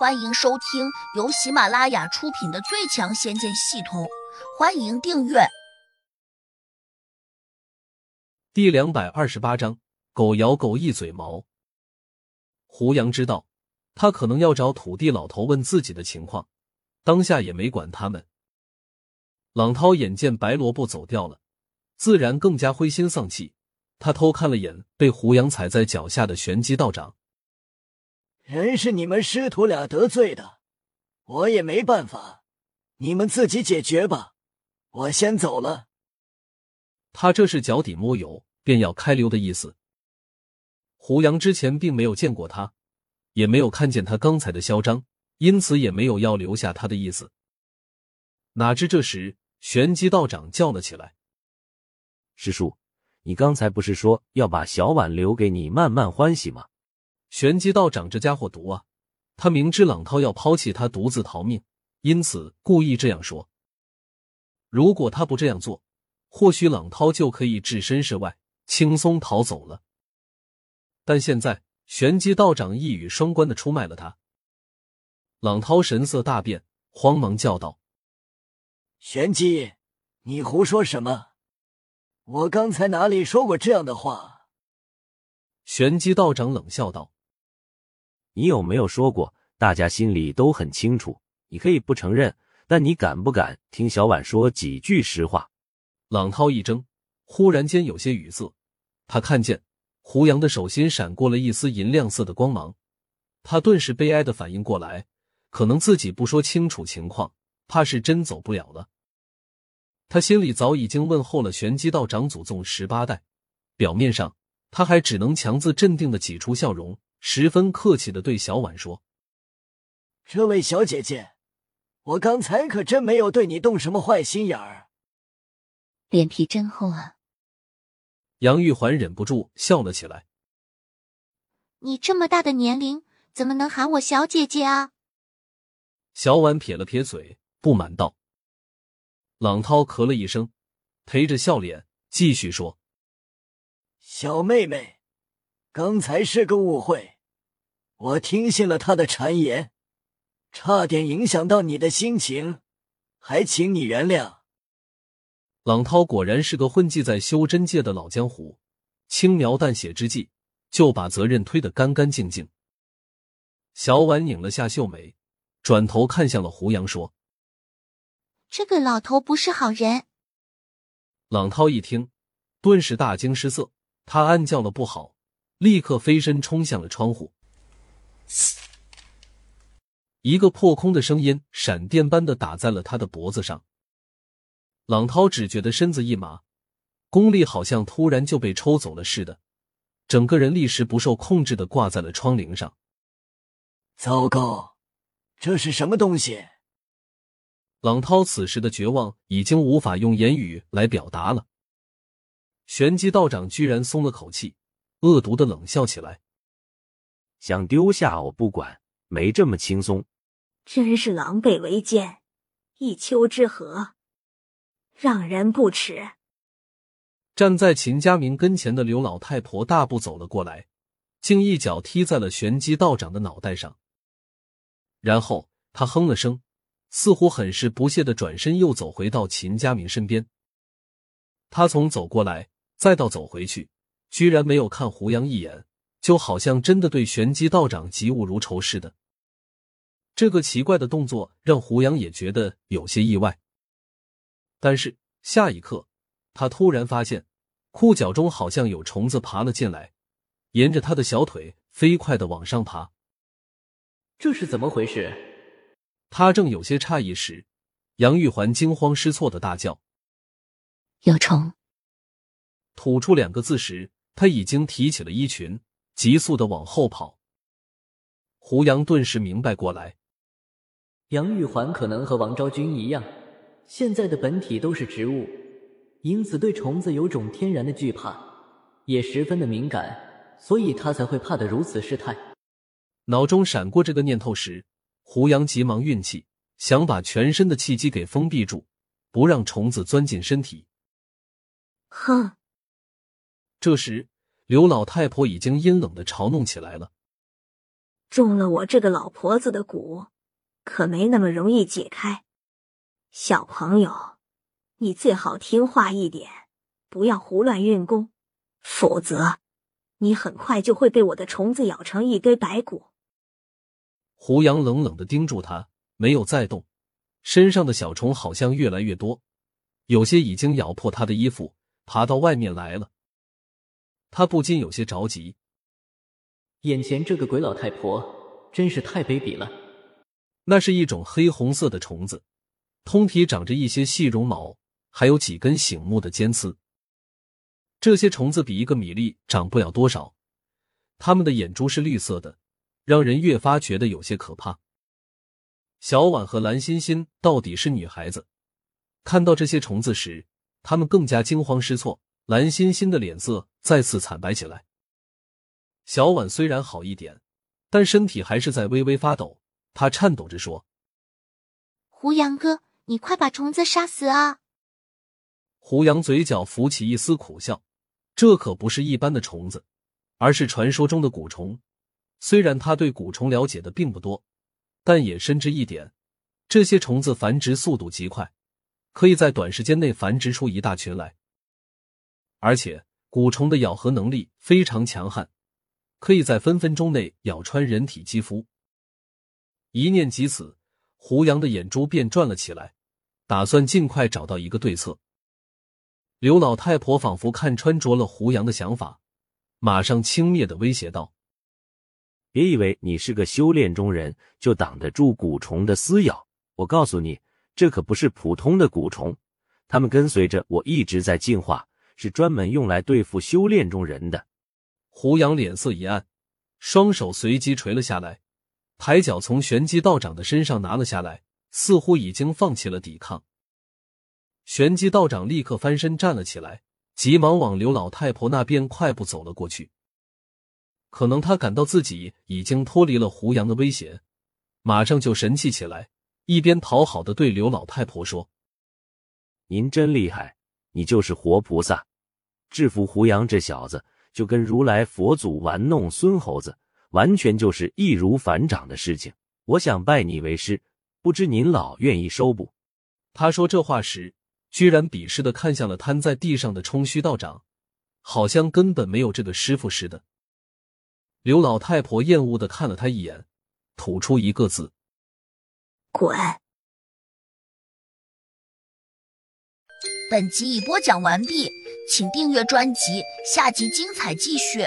欢迎收听由喜马拉雅出品的《最强仙剑系统》，欢迎订阅。第两百二十八章：狗咬狗，一嘴毛。胡杨知道他可能要找土地老头问自己的情况，当下也没管他们。朗涛眼见白萝卜走掉了，自然更加灰心丧气。他偷看了眼被胡杨踩在脚下的玄机道长。人是你们师徒俩得罪的，我也没办法，你们自己解决吧。我先走了。他这是脚底摸油，便要开溜的意思。胡杨之前并没有见过他，也没有看见他刚才的嚣张，因此也没有要留下他的意思。哪知这时玄机道长叫了起来：“师叔，你刚才不是说要把小婉留给你慢慢欢喜吗？”玄机道长这家伙毒啊！他明知朗涛要抛弃他，独自逃命，因此故意这样说。如果他不这样做，或许朗涛就可以置身事外，轻松逃走了。但现在玄机道长一语双关的出卖了他。朗涛神色大变，慌忙叫道：“玄机，你胡说什么？我刚才哪里说过这样的话？”玄机道长冷笑道。你有没有说过？大家心里都很清楚。你可以不承认，但你敢不敢听小婉说几句实话？朗涛一怔，忽然间有些语塞。他看见胡杨的手心闪过了一丝银亮色的光芒，他顿时悲哀的反应过来，可能自己不说清楚情况，怕是真走不了了。他心里早已经问候了玄机道长祖宗十八代，表面上他还只能强自镇定的挤出笑容。十分客气的对小婉说：“这位小姐姐，我刚才可真没有对你动什么坏心眼儿。”脸皮真厚啊！杨玉环忍不住笑了起来。你这么大的年龄，怎么能喊我小姐姐啊？小婉撇了撇嘴，不满道。朗涛咳了一声，陪着笑脸继续说：“小妹妹。”刚才是个误会，我听信了他的谗言，差点影响到你的心情，还请你原谅。朗涛果然是个混迹在修真界的老江湖，轻描淡写之际就把责任推得干干净净。小婉拧了下秀眉，转头看向了胡杨，说：“这个老头不是好人。”朗涛一听，顿时大惊失色，他暗叫了不好。立刻飞身冲向了窗户，一个破空的声音闪电般的打在了他的脖子上。朗涛只觉得身子一麻，功力好像突然就被抽走了似的，整个人立时不受控制的挂在了窗棂上。糟糕，这是什么东西？朗涛此时的绝望已经无法用言语来表达了。玄机道长居然松了口气。恶毒的冷笑起来，想丢下我不管，没这么轻松。真是狼狈为奸，一丘之貉，让人不齿。站在秦家明跟前的刘老太婆大步走了过来，竟一脚踢在了玄机道长的脑袋上，然后他哼了声，似乎很是不屑的转身，又走回到秦家明身边。他从走过来，再到走回去。居然没有看胡杨一眼，就好像真的对玄机道长嫉恶如仇似的。这个奇怪的动作让胡杨也觉得有些意外。但是下一刻，他突然发现裤脚中好像有虫子爬了进来，沿着他的小腿飞快的往上爬。这是怎么回事？他正有些诧异时，杨玉环惊慌失措的大叫：“有虫！”吐出两个字时。他已经提起了衣裙，急速的往后跑。胡杨顿时明白过来，杨玉环可能和王昭君一样，现在的本体都是植物，因此对虫子有种天然的惧怕，也十分的敏感，所以他才会怕得如此失态。脑中闪过这个念头时，胡杨急忙运气，想把全身的气机给封闭住，不让虫子钻进身体。哼。这时，刘老太婆已经阴冷的嘲弄起来了。中了我这个老婆子的蛊，可没那么容易解开。小朋友，你最好听话一点，不要胡乱运功，否则你很快就会被我的虫子咬成一堆白骨。胡杨冷冷的盯住他，没有再动，身上的小虫好像越来越多，有些已经咬破他的衣服，爬到外面来了。他不禁有些着急。眼前这个鬼老太婆真是太卑鄙了。那是一种黑红色的虫子，通体长着一些细绒毛，还有几根醒目的尖刺。这些虫子比一个米粒长不了多少，它们的眼珠是绿色的，让人越发觉得有些可怕。小婉和蓝欣欣到底是女孩子，看到这些虫子时，她们更加惊慌失措。蓝欣欣的脸色再次惨白起来。小婉虽然好一点，但身体还是在微微发抖。她颤抖着说：“胡杨哥，你快把虫子杀死啊！”胡杨嘴角浮起一丝苦笑，这可不是一般的虫子，而是传说中的蛊虫。虽然他对蛊虫了解的并不多，但也深知一点：这些虫子繁殖速度极快，可以在短时间内繁殖出一大群来。而且，蛊虫的咬合能力非常强悍。可以在分分钟内咬穿人体肌肤。一念及此，胡杨的眼珠便转了起来，打算尽快找到一个对策。刘老太婆仿佛看穿着了胡杨的想法，马上轻蔑的威胁道：“别以为你是个修炼中人就挡得住蛊虫的撕咬。我告诉你，这可不是普通的蛊虫，它们跟随着我一直在进化，是专门用来对付修炼中人的。”胡杨脸色一暗，双手随即垂了下来，抬脚从玄机道长的身上拿了下来，似乎已经放弃了抵抗。玄机道长立刻翻身站了起来，急忙往刘老太婆那边快步走了过去。可能他感到自己已经脱离了胡杨的威胁，马上就神气起来，一边讨好的对刘老太婆说：“您真厉害，你就是活菩萨，制服胡杨这小子。”就跟如来佛祖玩弄孙猴子，完全就是易如反掌的事情。我想拜你为师，不知您老愿意收不？他说这话时，居然鄙视的看向了瘫在地上的冲虚道长，好像根本没有这个师傅似的。刘老太婆厌恶的看了他一眼，吐出一个字：“滚。”本集已播讲完毕。请订阅专辑，下集精彩继续。